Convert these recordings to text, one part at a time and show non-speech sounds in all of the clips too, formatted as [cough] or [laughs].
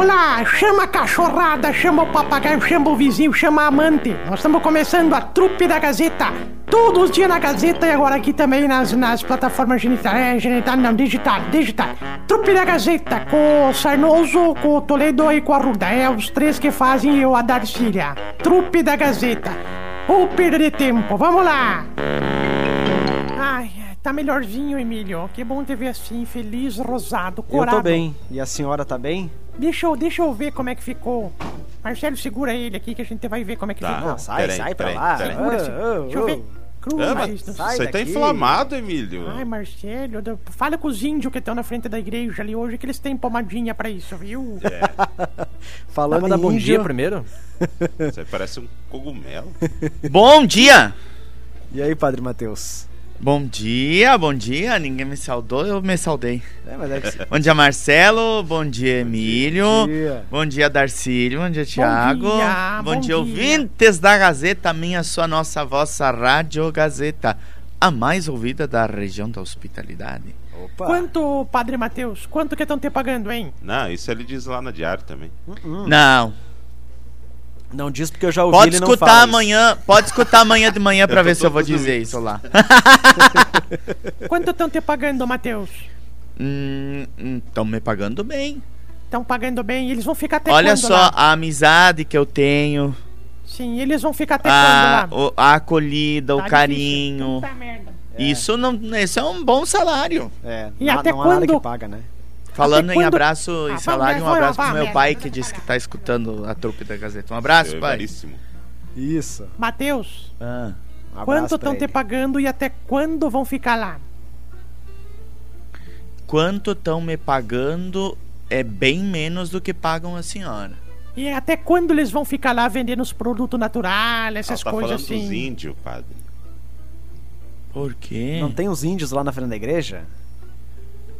Vamos lá, chama a cachorrada, chama o papagaio, chama o vizinho, chama a amante. Nós estamos começando a trupe da Gazeta. Todos os dias na Gazeta e agora aqui também nas, nas plataformas genital, é, genital não, digital, digital. Trupe da Gazeta, com o Sarnoso, com o Toledo e com a Ruda. É os três que fazem eu a Darcília. Trupe da Gazeta. Ou perder tempo, vamos lá. Ai, tá melhorzinho, Emílio. Que bom te ver assim, feliz, rosado, Eu corado. tô bem. E a senhora tá bem? Deixa eu, deixa eu ver como é que ficou. Marcelo, segura ele aqui que a gente vai ver como é que Tá. ficou. Não, sai, peraí, sai pra peraí, lá. peraí. Segura, ah, Deixa eu ver. Cruz, Ah, mas mas não- sai você tá inflamado, Emílio. Ai, Marcelo, fala com os índios que estão na frente da igreja ali hoje que eles têm pomadinha pra isso, viu? É. [laughs] Falando Dá pra bom dia primeiro? Você parece um cogumelo. [laughs] Bom dia! E aí, Padre Matheus? Bom dia, bom dia. Ninguém me saudou, eu me saudei. É, mas é que. [laughs] Bom dia, Marcelo. Bom dia, Emílio. Bom dia. Bom dia, Darcílio. Bom dia, Thiago. dia, bom dia, dia. ouvintes da Gazeta, minha, sua, nossa, vossa Rádio Gazeta. A mais ouvida da região da hospitalidade. Opa. Quanto, Padre Matheus, quanto que estão te pagando, hein? Não, isso ele diz lá na diário também. Não. Não diz porque eu já ouvi Pode ele não escutar fala isso. amanhã. Pode escutar amanhã de manhã [laughs] pra ver se eu vou dizer isso lá. [laughs] Quanto estão te pagando, Matheus? Estão me pagando bem. Estão pagando bem? Eles vão ficar até Olha quando só lá? a amizade que eu tenho. Sim, eles vão ficar até a, quando lá? o- a acolhida, Tá o carinho. Isso não, isso é um bom salário. É, E não, até não há nada quando- que paga, né? Falando em quando- abraço Ah, e salário, um abraço pro meu pai que disse que tá escutando a trupe da Gazeta. Um abraço, É pai. Veríssimo. Isso. Matheus, Ah, Um quanto estão te pagando e até quando vão ficar lá? quanto estão me pagando é bem menos do que pagam a senhora. E até quando eles vão ficar lá vendendo os produtos naturais, essas tá coisas falando dos assim? índios, padre. Por quê? Não tem os índios lá na frente da igreja?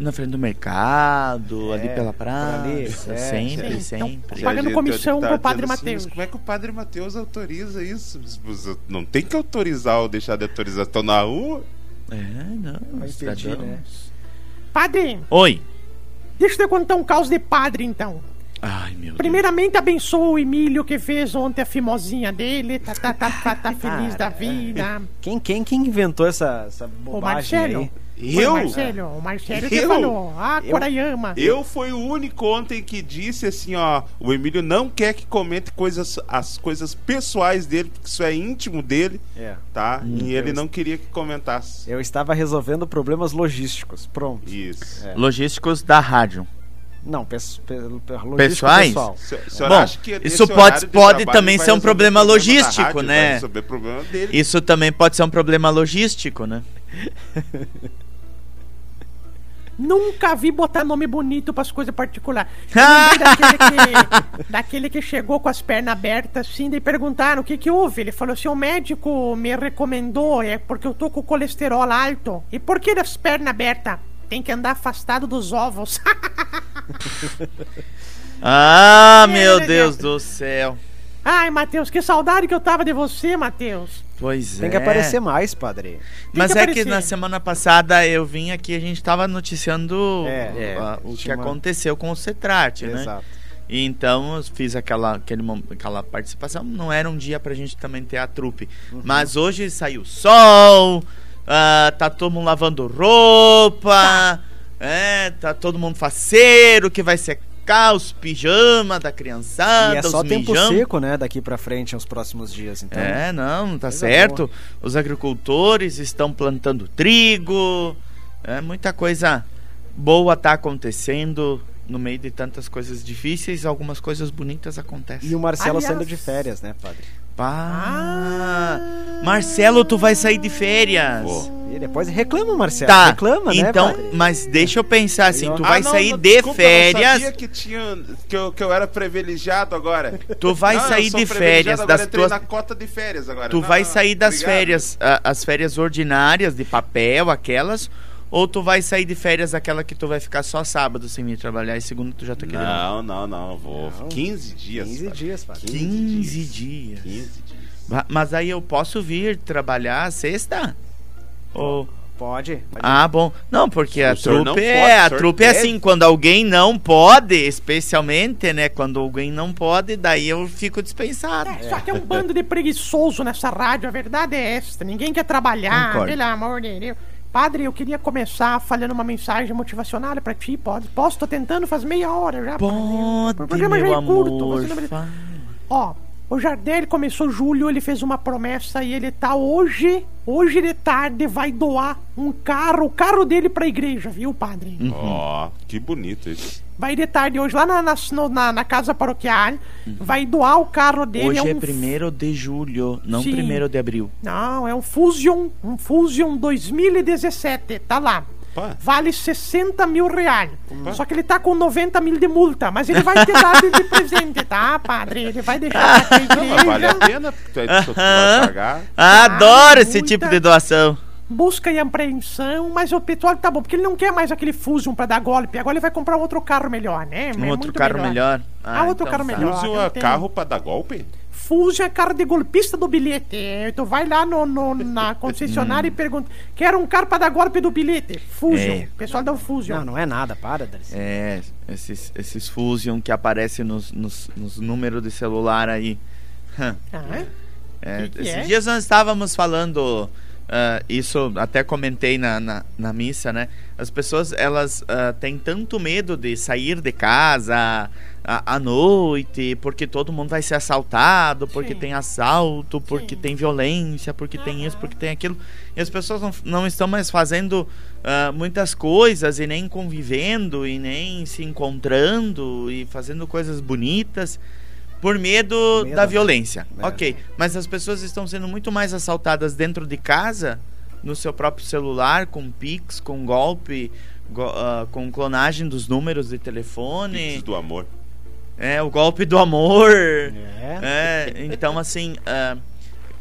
Na frente do mercado, É, ali pela praça, ali, é, sempre, sim. Então, sempre. E Pagando comissão tá pro Padre dizendo assim, como é que o Padre Mateus autoriza isso? Não tem que autorizar ou deixar de autorizar. Estão na rua? É, não, Vai impedir, cidadãos. né? Padre, Oi. deixa eu te contar um caos de padre então. Ai, meu Primeiramente, abençoa o Emílio que fez ontem a fimosinha dele, tá, tá, tá, tá, tá [laughs] feliz da vida. Quem, quem, quem inventou essa, essa O bobagem Marcelo. aí? Eu? O Marcelo, o Marcelo que Eu? falou. Ah, Eu? Coraiama. Eu fui o único ontem que disse assim, ó, o Emílio não quer que comente coisas, as coisas pessoais dele, porque isso é íntimo dele, É. tá? Hum, e ele não queria que comentasse. Eu estava resolvendo problemas logísticos. Pronto. Isso. É. Logísticos da rádio. Não, peço, pe, Pessoais? pessoal. Se- Bom, isso pode- pode também ser um problema logístico, rádio, né? Problema dele. Isso também pode ser um problema logístico, né? [laughs] Nunca vi botar nome bonito pras coisas particulares. Daquele, que, [laughs] daquele que chegou com as pernas abertas assim, daí perguntaram o que que houve. Ele falou assim, o médico me recomendou, é porque eu tô com colesterol alto. E por que das pernas abertas? Tem que andar afastado dos ovos. [laughs] Ah, meu Deus do céu. Ai, Matheus, que saudade que eu tava de você, Matheus. Pois é. Tem que aparecer mais, padre. Mas que é que aparecer. na semana passada eu vim aqui, a gente tava noticiando É, ah, o que uma- aconteceu com o Cetrate, né? Exato. E então eu fiz aquela, aquele, aquela participação. Não era um dia pra gente também ter a trupe. Uhum. Mas hoje saiu sol, ah, tá todo mundo lavando roupa, é, tá todo mundo faceiro que vai secar os pijamas da criançada, e é só os tempo mijão. seco, né? Daqui pra frente, nos próximos dias. Então, É, não, tá Coisa certo. Os agricultores estão plantando trigo. É, muita coisa boa tá acontecendo no meio de tantas coisas difíceis, algumas coisas bonitas acontecem. E o Marcelo Aliás- saindo de férias, né, padre? Pá. Marcelo, tu vai sair de férias. Vou. E depois reclama, Marcelo. Tá, Reclama, né, então, mas deixa eu pensar assim, tu Ah, vai não, sair não, de desculpa, Eu não férias, sabia que, tinha, que, eu, que eu era privilegiado agora. tu vai Não, eu sair sou de férias agora das entrei tuas na cota de férias agora. Tu Não, vai sair das obrigado. férias, a- as férias ordinárias de papel, aquelas, ou tu vai sair de férias aquela que tu vai ficar só sábado sem vir trabalhar e segundo tu já tá querendo. Não, não, não, vou. Não. 15 dias. 15 padre. dias, padre. 15 dias. 15 dias. Mas aí eu posso vir trabalhar sexta? Ou Pode. pode. Ah, bom. Não, porque a O trupe pode, é, o a trupe é assim, quando alguém não pode, especialmente, né, quando alguém não pode, daí eu fico dispensado. É, só que é um bando de preguiçoso nessa rádio, a verdade é esta. Ninguém quer trabalhar, Concordo. pelo amor de Deus. Padre, eu queria começar falando uma mensagem motivacional pra ti, pode? Posso? Tô tentando faz meia hora já. padre. O Pode, programa já meu é curto, amor. você não Ó, o Jardel começou julho, ele fez uma promessa e ele tá hoje, hoje de tarde, vai doar um carro, o carro dele pra igreja, viu, padre? Hum. Ó, que bonito isso. Vai de tarde hoje lá na, na, na- na casa paroquial, vai doar o carro dele. Hoje é um primeiro de julho, não Sim. primeiro de abril. Não, é um Fusion, um Fusion 2017, tá lá. Pá. Vale 60 mil reais. Só que ele tá com 90 mil de multa, mas ele vai ter dado de presente, tá, padre? Ele vai deixar pra vale a pena, tu, tu vai pagar. Ah, Adoro esse tipo de doação. Busca e apreensão, mas o petróleo tá bom, porque ele não quer mais aquele Fusion pra dar golpe. Agora ele vai comprar um outro carro melhor, né? Um É outro muito carro melhor. Ah, outro carro tá. melhor. Um tenho. carro pra dar golpe? Fusion é carro de golpista do bilhete. Tu vai lá no, no- na concessionária e pergunta: quero um carro pra dar golpe do bilhete. Fusion. É. O pessoal dá o Fusion. Não, não é nada, para, Darcy. É, esses, esses Fusion que aparecem nos, nos, nos números de celular aí. [laughs] Ah, é? É, Que que esses é? dias nós estávamos falando, ah, isso até comentei na, na, na missa, né? As pessoas, elas ah, têm tanto medo de sair de casa à, à noite, porque todo mundo vai ser assaltado, porque Sim. tem assalto, porque Sim. tem violência, porque tem isso, porque tem aquilo. E as pessoas não, não estão mais fazendo ah, muitas coisas e nem convivendo e nem se encontrando e fazendo coisas bonitas por medo, Medo, da né? violência. É. Ok, mas as pessoas estão sendo muito mais assaltadas dentro de casa, no seu próprio celular, com Pix, com golpe, go- ah, com clonagem dos números de telefone. Pix do amor. É, o golpe do amor. É. É, então assim, ah,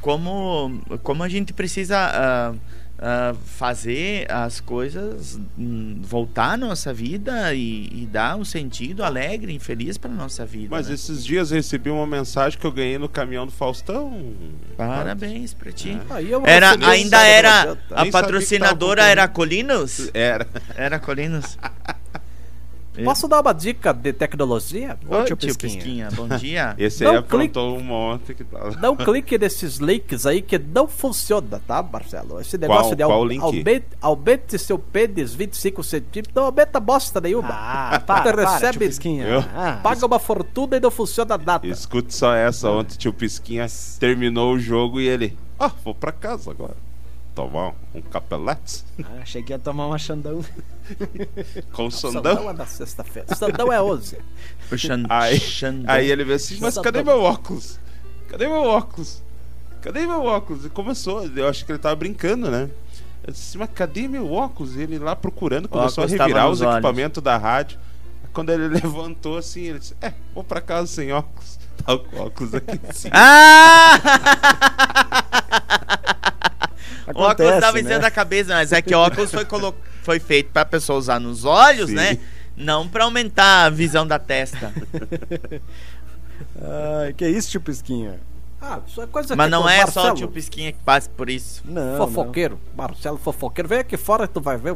como, como a gente precisa ah, ah, fazer as coisas hum, voltar à nossa vida e, e dar um sentido alegre e feliz para nossa vida. Mas né? esses dias eu recebi uma mensagem que eu ganhei no caminhão do Faustão. Parabéns pra ti. Aí eu Era, um ainda era. janta. A patrocinadora era Colinos? Era. Era Colinos? [laughs] Posso dar uma dica de tecnologia? Ô, Oi, tio tio Pisquinha. Pisquinha, bom dia. [laughs] Esse Não aí aprontou um monte que tava. Não clique nesses links aí que não funciona, tá, Marcelo? Esse negócio de qual link? aumente, aumente seu pênis 25 centímetros, não aumenta bosta nenhuma. Ah, para, para, recebe, tio Pisquinha. Eu- Ah, paga uma fortuna e não funciona nada. Escute só essa. Ontem tio Pisquinha terminou o jogo e ele. Ah, vou pra casa agora. Tomar um capelete ah, achei que ia tomar uma Xandão. com Sandão sondão. é na sexta-feira. Sandão é 11. O Xan- Aí, Xandão. aí ele veio assim, mas Xandão. cadê meu óculos? Cadê meu óculos? Cadê meu óculos? E começou, eu acho que ele tava brincando, né? Eu disse, mas cadê meu óculos? E ele lá procurando, começou a revirar os olhos. equipamentos da rádio. Quando ele [laughs] levantou assim, ele disse, é, vou pra casa sem óculos. [laughs] Tá com o óculos aqui em cima. Ah! [laughs] o óculos Acontece, tava em né? cima da cabeça, mas é que o óculos foi, colo... [laughs] foi feito pra pessoa usar nos olhos, Sim. né? Não pra aumentar a visão da testa. [laughs] Ai, que isso, tio Pisquinha? Ah, isso é coisa Mas que não é só o Marcelo, tio Pisquinha que passa por isso. Não, Fofoqueiro. Marcelo fofoqueiro. Vem aqui fora que tu vai ver.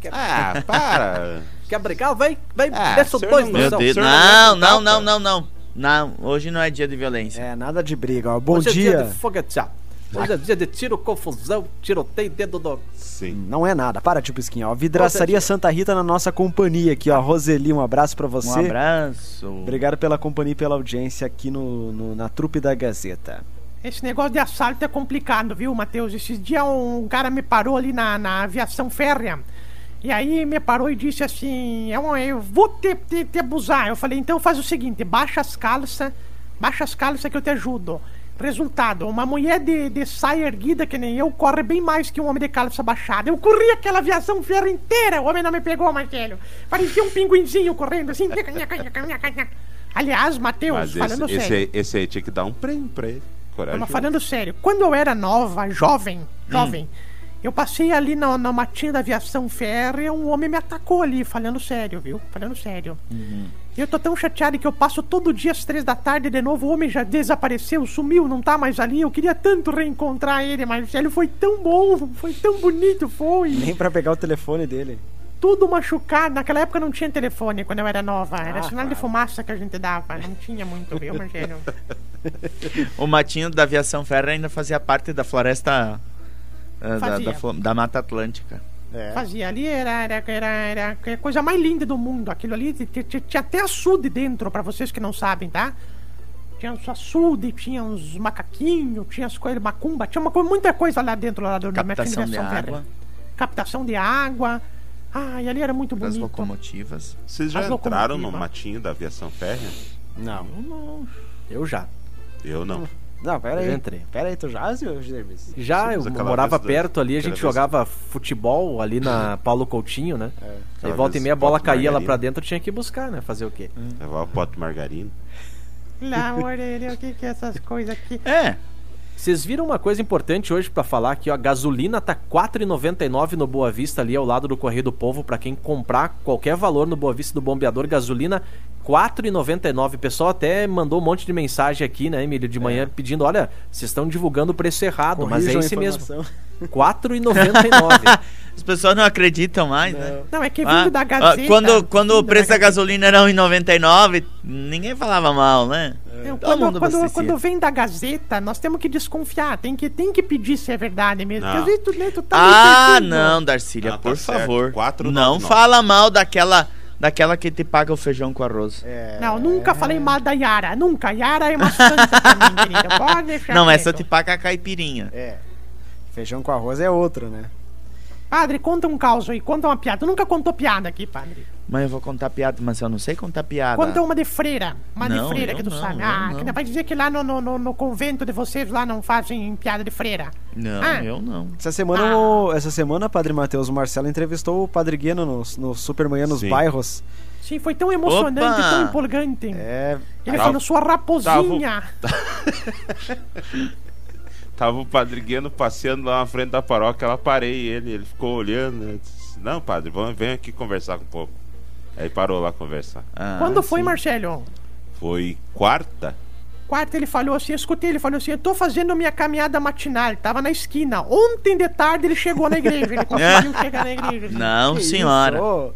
Quer, Ah, para! [laughs] quer brigar? Vem, vem. Ah, desce dois não- Não, não não, não, não, não. Não, hoje não é dia de violência. É, nada de briga, ó. Bom Hoje é dia dia. de foguetear. Hoje é dia de tiro, confusão, tiroteio, dedo do... Sim. Não é nada. Para, tio Pisquinha. Ó, Vidraçaria Santa Rita na nossa companhia aqui, ó. Roseli, um abraço pra você. Um abraço. Obrigado pela companhia e pela audiência aqui no, no- na trupe da Gazeta. Esse negócio de assalto é complicado, viu, Matheus? Esses dias um cara me parou ali na, na aviação férrea. E aí me parou e disse assim: eu, eu vou te, te, te abusar. Eu falei: então faz o seguinte, baixa as calças, baixa as calças que eu te ajudo. Resultado: uma mulher de, de saia erguida que nem eu corre bem mais que um homem de calça baixada. Eu corri aquela aviação férrea inteira, o homem não me pegou, Marcelo. Parecia um pinguinzinho correndo assim. Aliás, Matheus, esse, falando esse, sério. aí, esse aí tinha que dar um prêmio pra ele. Coragem. Mas falando sério, quando eu era nova, jovem, Hum. jovem, eu passei ali na, na matinha da aviação férrea, um homem me atacou ali, falando sério, viu? Falando sério. Uhum. Eu tô tão chateado que eu passo todo dia às três da tarde de novo. O homem já desapareceu, sumiu, não tá mais ali. Eu queria tanto reencontrar ele, Marcelo. Foi tão bom, foi tão bonito, foi. Nem pra pegar o telefone dele. Tudo machucado. Naquela época não tinha telefone quando eu era nova. Era Ah, sinal de claro. fumaça que a gente dava. Não tinha muito, viu, Marcelo? [laughs] O matinho da aviação ferro ainda fazia parte da floresta eh, da, da, da Mata Atlântica. É. Fazia ali, era, era, era, era a coisa mais linda do mundo. Aquilo ali tinha até açude dentro, pra vocês que não sabem, tá? Tinha uns açude, tinha uns macaquinhos, tinha as coisas, macumba, tinha uma, muita coisa lá dentro lá do da Captação de água Captação de água. Ah, e ali era muito bonito. locomotivas. Vocês já As entraram no matinho da aviação férrea? Não. Eu já. Eu não. Não, pera aí. Eu entrei. Pera aí, tu já, senhor Jervis? Já, eu morava vez perto ali, a gente vez- jogava futebol ali na Paulo Coutinho, né? É. Aí volta e vez meia a bola caía lá pra dentro, eu tinha que buscar, né? Fazer o quê? Levar o pote de margarina. Lá, orelha, o que que é essas coisas aqui? É, Vocês viram uma coisa importante hoje pra falar aqui, ó. A gasolina tá R$ 4,99 no Boa Vista ali ao lado do Correio do Povo pra quem comprar qualquer valor no Boa Vista do Bombeador. Gasolina R$ 4,99. O pessoal até mandou um monte de mensagem aqui, né, Emílio, de manhã pedindo, olha, vocês estão divulgando o preço errado, mas é Corrijam esse mesmo. informação. R$ 4,99. [laughs] as pessoas não acreditam mais, né? Não, é que vindo Ah, da ah, Gazeta. quando quando o preço da Gazeta. gasolina era 1,99, ninguém falava mal, né? Não, Todo quando, mundo quando, quando vem da Gazeta, nós temos que desconfiar. Tem que, tem que pedir se é verdade mesmo. Não. Porque às vezes tu, né, tu tá Ah, não, Darcília, Ah, tá por certo. favor. 4,99. Não fala mal daquela daquela que te paga o feijão com arroz. É. Não, nunca falei mal da Yara. Nunca. Yara é uma santa pra mim, querida. Pode deixar Não, essa te paga a caipirinha. É. Feijão com arroz é outro, né? Padre, conta um caos aí. Conta uma piada. Tu nunca contou piada aqui, padre. Mas eu vou contar piada, mas eu não sei contar piada. Conta uma de freira. Uma Não, de freira que tu não, sabe. Ah, não. que vai dizer que lá no, no, no, convento de vocês lá não fazem piada de freira. Não, Ah. eu não. Essa semana, Ah. o- essa semana, Padre Matheus, o Marcelo entrevistou o Padre Guiano no, no Supermanhã nos Sim. bairros. Sim, foi tão emocionante, Opa! tão empolgante. É. Ele falou, sua raposinha. Tava [laughs] o Padre Guiano passeando lá na frente da paróquia, ela parei ele, ele ficou olhando. né? Disse, Não, padre, vamos, vem aqui conversar um pouco. Aí parou lá conversar. Ah, Quando foi, sim. Marcelo? Foi quarta? Quarta ele falou assim, eu escutei, ele falou assim, eu tô fazendo minha caminhada matinal, tava na esquina. Ontem de tarde ele chegou na igreja, ele conseguiu [laughs] chegar na igreja. Não, Que senhora. isso?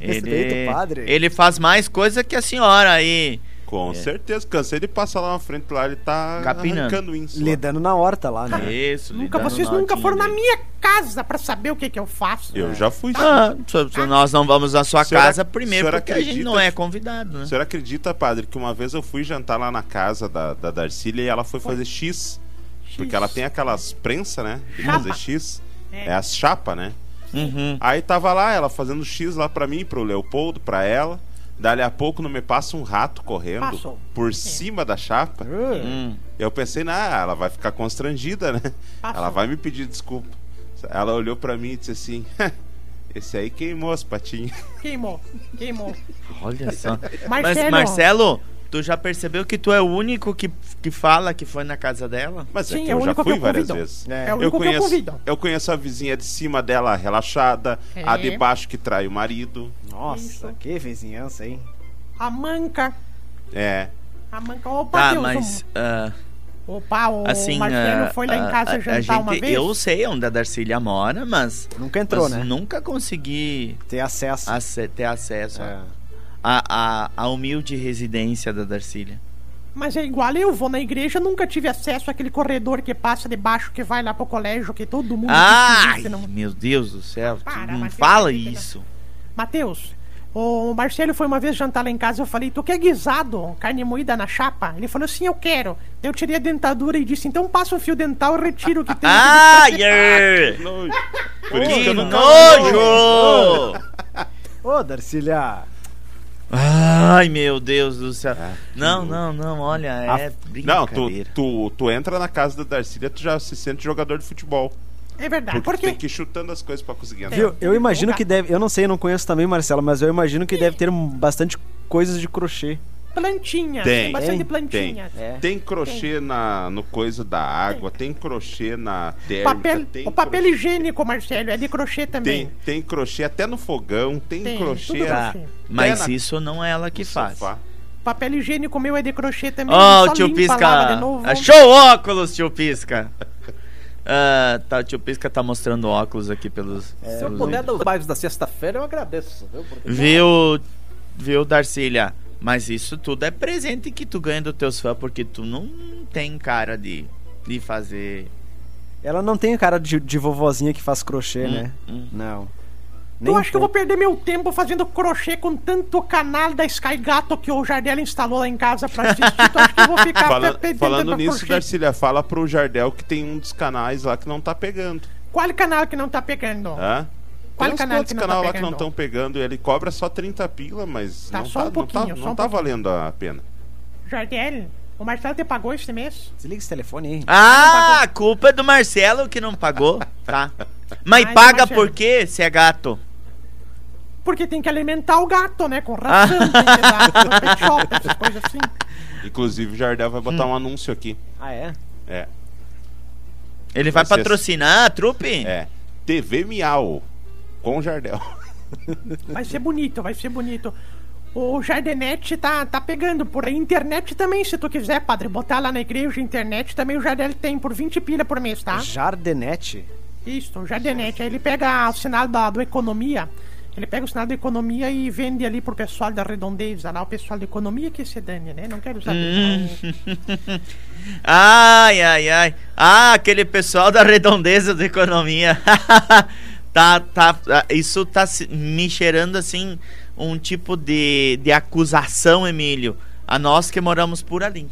Ele, o padre. ele faz mais coisa que a senhora aí. Com É. certeza, cansei de passar lá na frente lá, ele tá Capinando. arrancando isso. lá. lidando na horta lá, né? Isso, Nunca, vocês nunca foram na dele. minha casa pra saber o que que eu faço. Eu já fui. Ah, se- se nós não vamos na sua Senhora- casa primeiro senhora porque a gente acredita não é convidado, né? O senhor acredita, padre, que uma vez eu fui jantar lá na casa da, da Darcília e ela foi fazer X? Porque ela tem aquelas prensas, né? De Chapa. fazer X. É. É as chapas, né? Uhum. Aí tava lá, ela fazendo X lá pra mim, pro Leopoldo, pra ela. Dali a pouco não me passa um rato correndo Passou. por cima da chapa. Hum. Eu pensei, nah, ela vai ficar constrangida, né? Passou. Ela vai me pedir desculpa. Ela olhou pra mim e disse assim: [laughs] Esse aí queimou as patinhas. Queimou, queimou. Olha só. Mas, Marcelo, Marcelo, tu já percebeu que tu é o único que, que fala que foi na casa dela? Mas Sim, é que é eu já fui eu várias convido. vezes. É. É o Eu eu conheço, convido. eu conheço a vizinha de cima dela relaxada, a É. de baixo que trai o marido. Nossa, Isso. que vizinhança, hein? A manca. É. A manca. Opa, Tá, Deus, mas. o- Opa, o assim. Marcelo ah, foi lá em ah, casa a- a jantar gente- uma vez. Eu sei onde a Darcília mora, mas. Nunca entrou, mas né? nunca consegui Ter acesso. ace- ter acesso É. à a, a humilde residência da Darcília. Mas é igual eu vou na igreja, nunca tive acesso àquele corredor que passa debaixo, que vai lá pro colégio, que todo mundo Ai, existe, não- meu Deus do céu, tu Para, não Matheus, fala fica- isso. Matheus, o Marcelo foi uma vez jantar lá em casa, eu falei, tu quer guisado, carne moída na chapa? Ele falou, sim, eu quero. Eu tirei a dentadura e disse, então passa o fio dental e retiro o que tem. Ai, [laughs] é. Nojo. Por isso que que eu não nojo! Ô, Darcília. Ai, meu Deus do céu. Ah, Não, não, não, olha, é Não, tu, brincadeira. tu, tu entra na casa da Darcília, tu já se sente jogador de futebol. É verdade, Porque por tu tem que ir chutando as coisas pra conseguir entrar. Viu? Eu imagino que deve. Eu não sei, eu não conheço também, Marcelo, mas eu imagino que deve ter um- bastante coisas de crochê. Plantinhas. Tem, bastante tem, plantinhas. É. Tem crochê na, no coisa da água, tem crochê na térmica, Papel, tem o papel crochê, higiênico, Marcelo, é de crochê também. tem, tem crochê até no fogão, tem, Tem, crochê tudo Tá. Sim. Mas É na- isso não é ela que faz. sofá. Papel higiênico meu é de crochê também. Ó, só o tio Pisca. Achou o óculos, tio Pisca. [laughs] Ah, tá, o tio Pisca tá mostrando óculos aqui pelos. Se eu puder dos lives da sexta-feira, eu agradeço. Viu? Porque- Viu, viu, Darcília? Mas isso tudo é presente que tu ganha dos teus fãs, porque tu não tem cara de, de fazer. Ela não tem cara de, de vovozinha que faz crochê, Hum, né? hum. Não. Eu acho que eu vou perder meu tempo fazendo crochê com tanto canal da Sky Gato que o Jardel instalou lá em casa pra assistir. então acho que eu vou ficar Fala- perdendo falando nisso, crochê. Darcília, fala pro Jardel que tem um dos canais lá que não tá pegando. Qual canal que não tá pegando? Hã? Qual tem canal não tá canal lá que não estão pegando ele cobra só 30 pila, mas Tá, não, só tá, um não tá, só não um tá valendo a pena. Jardel, o Marcelo te pagou esse mês? Desliga esse telefone aí. Ah, a culpa é do Marcelo que não pagou, tá? [laughs] Mas Ai, paga Marcelo. por quê, se é gato? Porque tem que alimentar o gato, né? Com Ah. ração, tem que dar no pet shop, essas coisas assim. [laughs] Inclusive, o Jardel vai Hum. botar um anúncio aqui. Ah, é? É, Ele vai Vai ser- patrocinar a trupe? é. TV Miau com o Jardel. Vai ser bonito, vai ser bonito. O Jardenete tá, tá pegando por aí. Internet também, se tu quiser, padre. Botar lá na igreja, internet também o Jardel tem por 20 pilha por mês, tá? Jardenete? Isso, o Jardenete. Aí ele pega o sinal da, do economia. Ele pega o sinal da economia e vende ali pro pessoal da redondeza lá. O pessoal da economia que se dane, né? Não quero saber. Hum. [laughs] Ai, ai, ai. Ah, aquele pessoal da redondeza da economia. [laughs] tá, tá, ah, isso tá se- me cheirando assim um tipo de, de acusação, Emílio. A nós que moramos por ali.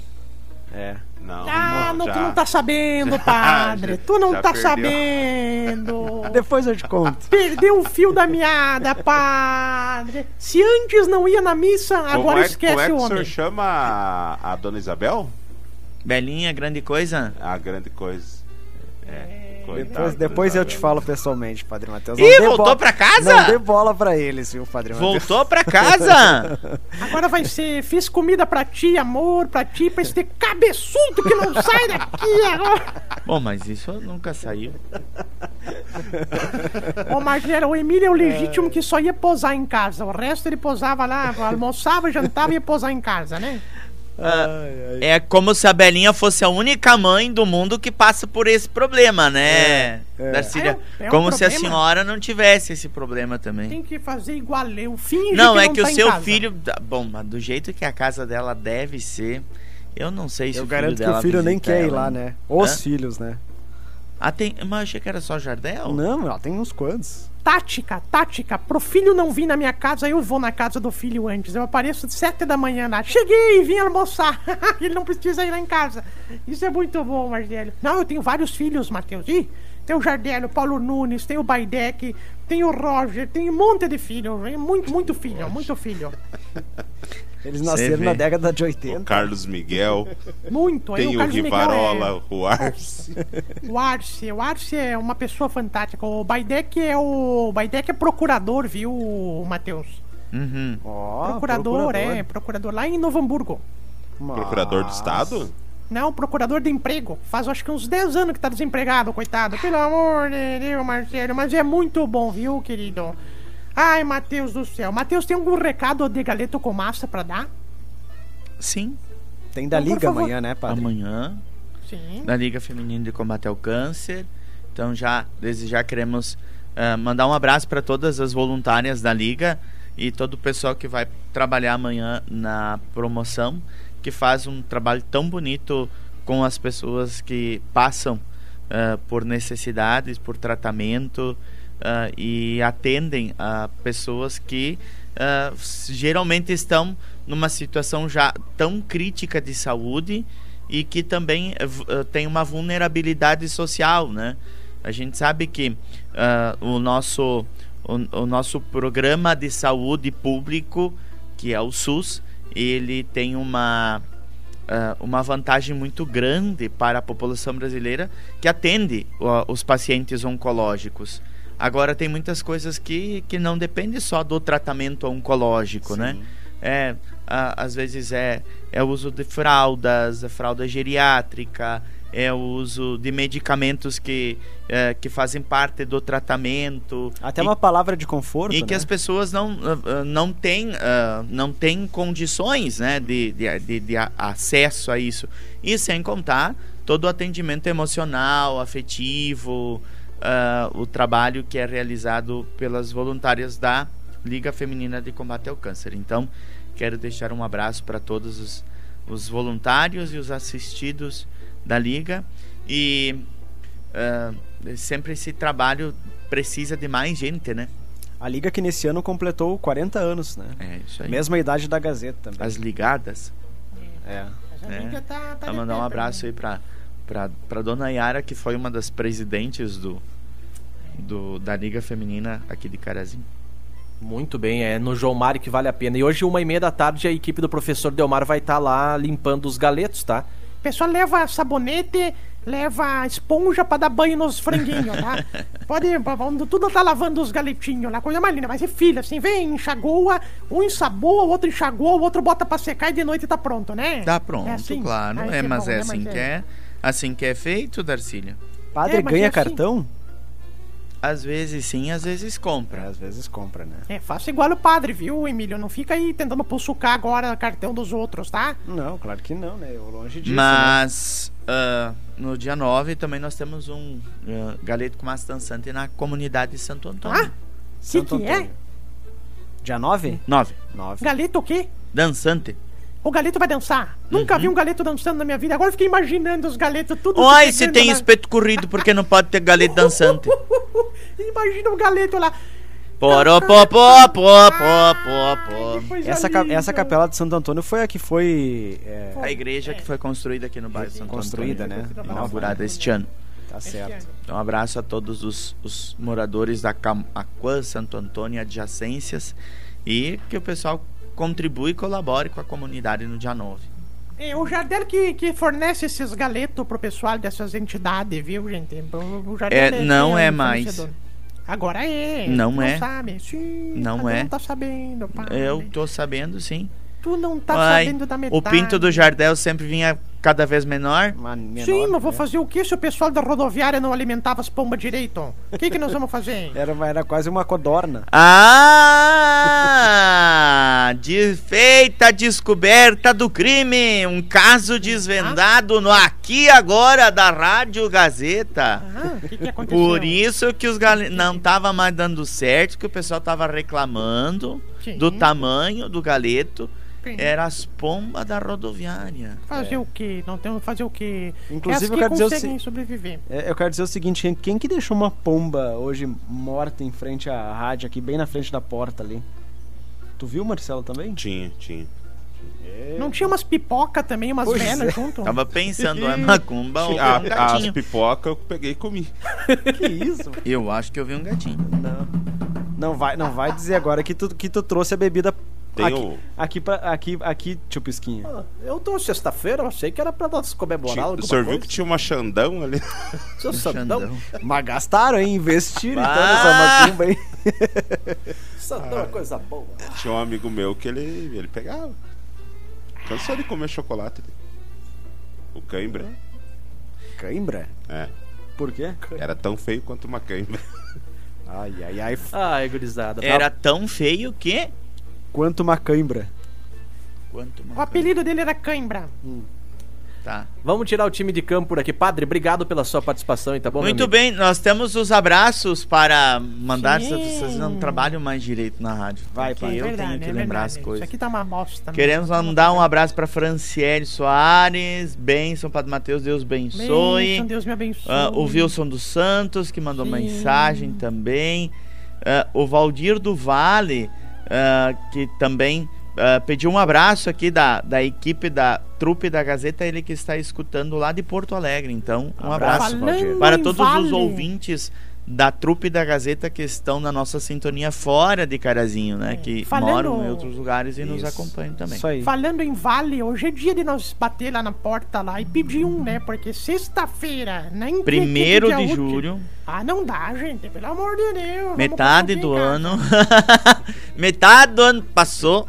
É. Não, Ah, não, já- tu não tá sabendo, [laughs] padre. já- tu não já tá perdeu. sabendo. [laughs] Depois eu te conto. Perdeu o fio da meada, padre. Se antes não ia na missa, Como agora é, esquece como é que o o homem. senhor chama a, a dona Isabel? Belinha, grande coisa. A grande coisa. É, Depois, depois eu te falo pessoalmente, Padre Matheus. Ih, voltou bola- pra casa? Não dê bola pra eles, viu, Padre Matheus? Voltou pra [laughs] casa? Agora vai ser, fiz comida pra ti, amor, pra ti, pra esse cabeçudo que não sai daqui agora. Bom, mas isso nunca saiu. Ô, Marcelo, o Emílio é o legítimo que só ia posar em casa. O resto ele posava lá, almoçava, jantava e ia posar em casa, né? É como se a Belinha fosse a única mãe do mundo que passa por esse problema, né, é. Darcília? É um- é um como se a senhora não tivesse esse problema também. Tem que fazer igual eu. Finge Não, que é não que tá o seu casa. filho. Bom, mas do jeito que a casa dela deve ser, eu não sei se Eu o garanto filho que o dela filho nem quer ir ela, lá, né? Os Hã? filhos, né? Ah, tem. Mas eu achei que era só Jardel? Não, ela tem uns quantos. Tática, tática. Pro filho não vir na minha casa, eu vou na casa do filho antes. Eu apareço de sete da manhã lá. Cheguei, vim almoçar. [laughs] Ele não precisa ir lá em casa. Isso é muito bom, Marcelo. Não, eu tenho vários filhos, Matheus. Ih, tem o Jardel, o Paulo Nunes, tem o Baidec, tem o Roger, tem um monte de filho. hein? Muito, muito filho, muito filho. [laughs] Eles nasceram na década de O 80. Carlos Miguel, Muito. Aí tem o Miguel Rivarola, o Arce. É... O Arce, o Arce é uma pessoa fantástica. O Baidec é o. O Baidec é procurador, viu, Matheus? Uhum. Ó, procurador, é, procurador lá em Novo Hamburgo. Procurador do Estado? Não, procurador de emprego. Faz acho que uns 10 anos que tá desempregado, coitado. Pelo amor de Deus, Marcelo. Mas é muito bom, viu, querido? Ai, Matheus do céu. Matheus, tem algum recado de galeto com massa pra dar? Sim, Tem da Então, Liga amanhã, né, Padre? amanhã. Sim. da Liga Feminina de Combate ao Câncer. Então já desde já queremos ah, mandar um abraço para todas as voluntárias da Liga e todo o pessoal que vai trabalhar amanhã na promoção, que faz um trabalho tão bonito com as pessoas que passam ah, por necessidades, por tratamento ah, e atendem a pessoas que s- geralmente estão numa situação já tão crítica de saúde e que também eh, tem uma vulnerabilidade social, né? A gente sabe que o nosso o, o nosso programa de saúde público, que é o SUS, ele tem uma uma vantagem muito grande para a população brasileira que atende os pacientes oncológicos. Agora tem muitas coisas que, que não dependem só do tratamento oncológico, né? é, a- às vezes é, é o uso de fraldas, a fralda geriátrica, é o uso de medicamentos que, é, que fazem parte do tratamento. Até e, uma palavra de conforto, e que né? as pessoas não, ah, ah, não, têm, ah, não têm condições né, de, de, de- de acesso a isso. E sem contar todo o atendimento emocional, afetivo, ah, o trabalho que é realizado pelas voluntárias da Liga Feminina de Combate ao Câncer. Então, quero deixar um abraço para todos os, os voluntários e os assistidos da Liga. E ah, sempre esse trabalho precisa de mais gente, né? A liga que nesse ano completou 40 anos, né? É isso aí. Mesma idade da Gazeta também. As ligadas. É. A É. amiga tá, tá Pra de mandar um abraço aí pra, pra, pra dona Yara, que foi uma das presidentes do, do, da Liga Feminina aqui de Carazinho. Muito bem, é no João Mário que vale a pena. E hoje, uma e meia da tarde, a equipe do professor Delmar vai estar lá limpando os galetos, tá? O pessoal leva sabonete, leva esponja pra dar banho nos franguinhos, tá? [laughs] Pode, vamos, tudo tá lavando os galetinhos lá, coisa mais linda. Mas é filho, assim, vem, enxagoa, um ensaboa, o outro enxagoa, o outro bota pra secar e de noite tá pronto, né? Tá pronto, É assim? claro. É, mas bom, é né? assim Mas que é. Assim que é feito, Darcília. Padre É, mas ganha é assim. cartão? Às vezes sim, às vezes compra. Às vezes compra, né? É, faça igual o padre, viu, Emílio? Não fica aí tentando pussucar agora o cartão dos outros, tá? Não, claro que não, né? Eu longe disso. né? Mas ah, no dia 9 também nós temos um ah, galeto com massa dançante na comunidade de Santo Antônio. Ah, que Santo que é? Antônio. Dia 9? 9. 9. Galeto o quê? Dançante. O galeto vai dançar. Nunca vi um galeto dançando na minha vida. Agora eu fiquei imaginando os galetos tudo Oi, se tem lá. espeto corrido, porque não pode ter galeto [laughs] dançante? Imagina o galeto lá. Poró, pó, pó, pó, pó, pó, Que pó. coisa Essa, ca- essa capela de Santo Antônio foi a que foi. é, A igreja que foi construída aqui no bairro Santo Construída, Antônio. né? Inaugurada este ano. tá certo. Então, um abraço a todos os, os moradores da Aquã, Santo Antônio e adjacências. E que o pessoal contribui e colabore com a comunidade no dia 9. É o Jardel que, que fornece esses galetos pro pessoal dessas entidades, viu, gente? O Jardel É, não que é o mais. fornecedor. Agora é. Não tu é. sabe. Sim, Não é. não tá sabendo, pai. Eu tô sabendo, sim. Tu não tá Ai, sabendo da metade. o pinto do Jardel sempre vinha cada vez menor. Menor, Sim, mas vou fazer o que se o pessoal da rodoviária não alimentava as pombas direito? O que, que nós vamos fazer? [laughs] Era, era quase uma codorna. Ah! [laughs] De feita a descoberta do crime. Um caso desvendado no Aqui e Agora da Rádio Gazeta. Ah, o que, que aconteceu? Por isso que os gal... não tava mais dando certo, que o pessoal tava reclamando Sim. do tamanho do galeto. Sim. Era as pombas da rodoviária. Fazer o quê? Não temos que fazer o quê? Inclusive, eu que quero dizer o se- sobreviver. É, eu quero dizer o seguinte, quem, que deixou uma pomba hoje morta em frente à rádio aqui, bem na frente da porta ali? Tu viu, Marcelo, também? Tinha, tinha. Não tinha umas pipoca também, umas Pois venas é. junto? Tava pensando, é [laughs] macumba ou Tinha- um a- as gatinho? pipoca eu peguei e comi. [laughs] Que isso? Eu acho que eu vi um gatinho. Não. Não vai, não vai dizer agora que tu, que tu trouxe a bebida Tem aqui, o- aqui, pra, aqui, aqui, tio Pisquinha. Ah, Eu tô sexta-feira, eu achei que era pra nós comemorar Tinha, o senhor viu coisa. que tinha uma Xandão ali? [laughs] Seu Xandão. Mas gastaram, hein? Investiram então Ah! nessa macumba, hein? [laughs] Sandão é coisa boa. Tinha um amigo meu que ele, ele pegava. Cansou de comer chocolate. O cãibra. Cãibra? É. Por quê? Era tão feio quanto uma cãibra. Ai, ai, ai. Ai, gurizada. Era tão feio que. Quanto uma cãibra. Quanto O uma... apelido dele era Cãibra. Tá. Vamos tirar o time de campo por aqui. Padre, obrigado pela sua participação, tá bom, Muito bem, nós temos os abraços para mandar. Sim. Vocês não trabalham mais direito na rádio. Vai, pai. eu Verdade, tenho que é lembrar verdade. as coisas. Isso aqui tá uma bosta. Queremos mandar um abraço para Franciele Soares, bênção, Padre Mateus, Deus abençoe. Bênção, Deus me abençoe. Ah, o Wilson dos Santos, que mandou Sim. mensagem também. Ah, o Valdir do Vale, ah, que também ah, pediu um abraço aqui da, da equipe da trupe da Gazeta, ele que está escutando lá de Porto Alegre. Então, um abraço Valdir. para todos vale, os ouvintes da trupe da Gazeta que estão na nossa sintonia fora de Carazinho, né? Que Falando- moram em outros lugares e nos Isso. acompanham também. Isso aí. Falando em vale, hoje é dia de nós bater lá na porta lá e pedir um, né? Porque sexta-feira, nem Primeiro de útil. julho, Ah, não dá, gente, pelo amor de Deus. metade do ano. [laughs] metade do ano passou.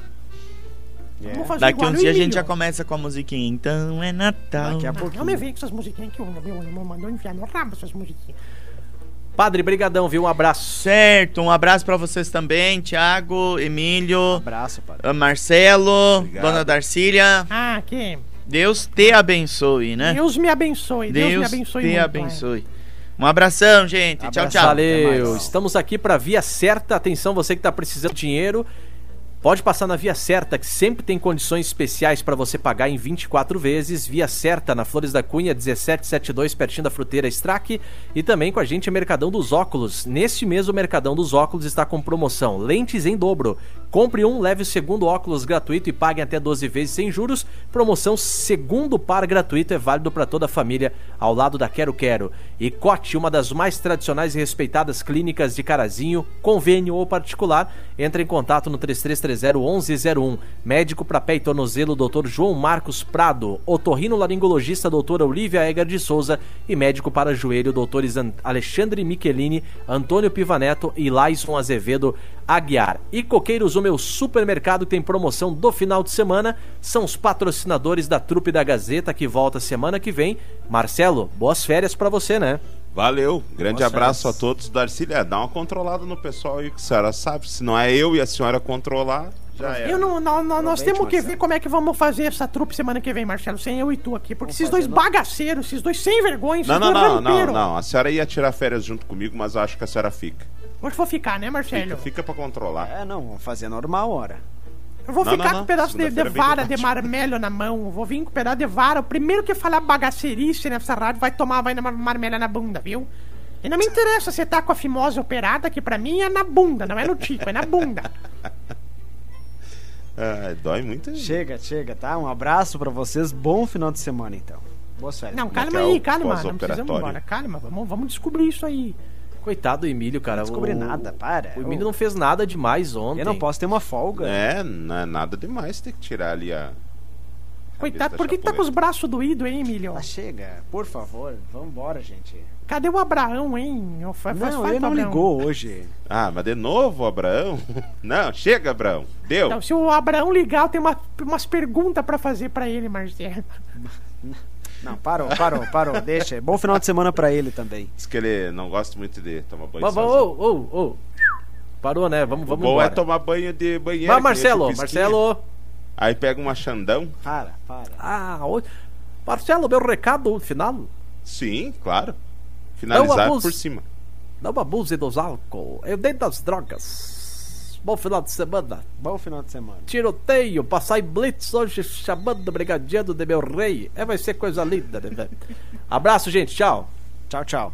Vamos fazer Daqui uns o dias a gente já começa com a musiquinha. Então é Natal. Daqui a Ah, Não pouquinho. me vem com essas musiquinhas que o meu irmão mandou enfiar no rabo essas musiquinhas. Padre, brigadão, viu? Um abraço. Certo, um abraço pra vocês também, Thiago, Emílio, Abraço, padre. ah, Marcelo, Obrigado. Dona Darcília. Ah, que Deus te abençoe, né? Deus me abençoe. Deus, me Deus abençoe te muito, abençoe. Um abração, gente. Tchau, Abraço. tchau. Valeu. mais. Estamos aqui para Via Certa. Atenção, você que está precisando de dinheiro. Pode passar na Via Certa, que sempre tem condições especiais para você pagar em 24 vezes. Via Certa, na Flores da Cunha, 1772, pertinho da fruteira Strack. E também com a gente, Mercadão dos Óculos. Neste mês, o Mercadão dos Óculos está com promoção. Lentes em dobro. Compre um, leve o segundo óculos gratuito e pague até 12 vezes sem juros. Promoção segundo par gratuito é válido para toda a família, ao lado da Quero Quero. E Cote, uma das mais tradicionais e respeitadas clínicas de Carazinho, convênio ou particular, entra em contato no 3330-1101. Médico para pé e tornozelo, Dr. João Marcos Prado. Otorrino laringologista, doutora Olivia Eger de Souza. E médico para joelho, doutores An- Alexandre Michelini, Antônio Pivaneto e Laison Azevedo Aguiar. E Coqueiros, o meu supermercado tem promoção do final de semana, são os patrocinadores da Trupe da Gazeta que volta semana que vem. Marcelo, boas férias para você, né? Valeu, grande Boas abraço férias. a todos. Darcília, dá uma controlada no pessoal aí que a senhora sabe. Se não é eu e a senhora controlar, já é. Eu não, não- não- nós temos que Marcelo. ver como é que vamos fazer essa trupe semana que vem, Marcelo, sem eu e tu aqui. Porque Vamos esses dois não? bagaceiros, esses dois sem vergonha, esses Não, não, dois não, não, rampeiros. não. A senhora ia tirar férias junto comigo, mas eu acho que a senhora fica. Hoje vou ficar, né, Marcelo? Fica, fica pra controlar. É, não, vamos fazer normal, ora. Eu vou Não, ficar não, com um pedaço de, de bem vara de marmelo na mão. Eu Vou vir com um pedaço de vara. O primeiro que falar bagaceirice nessa rádio vai tomar vai na mar- marmela na bunda, viu? E não me interessa se tá com a fimose operada, que pra mim é na bunda, não é no tico, é na bunda. [laughs] Ah, dói muito. Chega, chega, tá? Um abraço pra vocês. Bom final de semana, então. Boas férias. Não, é calma é aí, calma. Não precisamos ir embora. Calma, vamos, vamos descobrir isso aí. Coitado do Emílio, cara. Não descobri O- nada, para. O Emílio não fez nada demais ontem. Eu não posso ter uma folga. É, não é nada demais ter que tirar ali a. Coitado, por que tá com os braços doídos, hein, Emílio? Ah, chega, por favor, vambora, gente. Cadê o Abraão, hein? Eu fa- faz Não, ele não o Abraão. ligou hoje. Ah, mas de novo, Abraão? [laughs] Não, chega, Abraão. Deu. Então, se o Abraão ligar, eu tenho uma- umas perguntas pra fazer pra ele, Marcelo. [laughs] Não, parou, parou, parou. Deixa. Bom final de semana pra ele também. Diz que ele não gosta muito de tomar banho sozinho. ô, ô, ô. Parou, né? Vamos, O vamos bom embora. é tomar banho de banheiro. Vai, Marcelo. Marcelo. Aí pega uma Xandão. Para, para. Ah, ô- Marcelo, meu recado final. Sim, claro. Finalizar por cima. Não abuse dos álcool. Eu dei das drogas. Bom final de semana. Bom final de semana. Tiroteio, passar em blitz hoje chamando o brigadiano de meu rei. É, vai ser coisa linda, né, velho? Abraço, gente. Tchau. Tchau, tchau.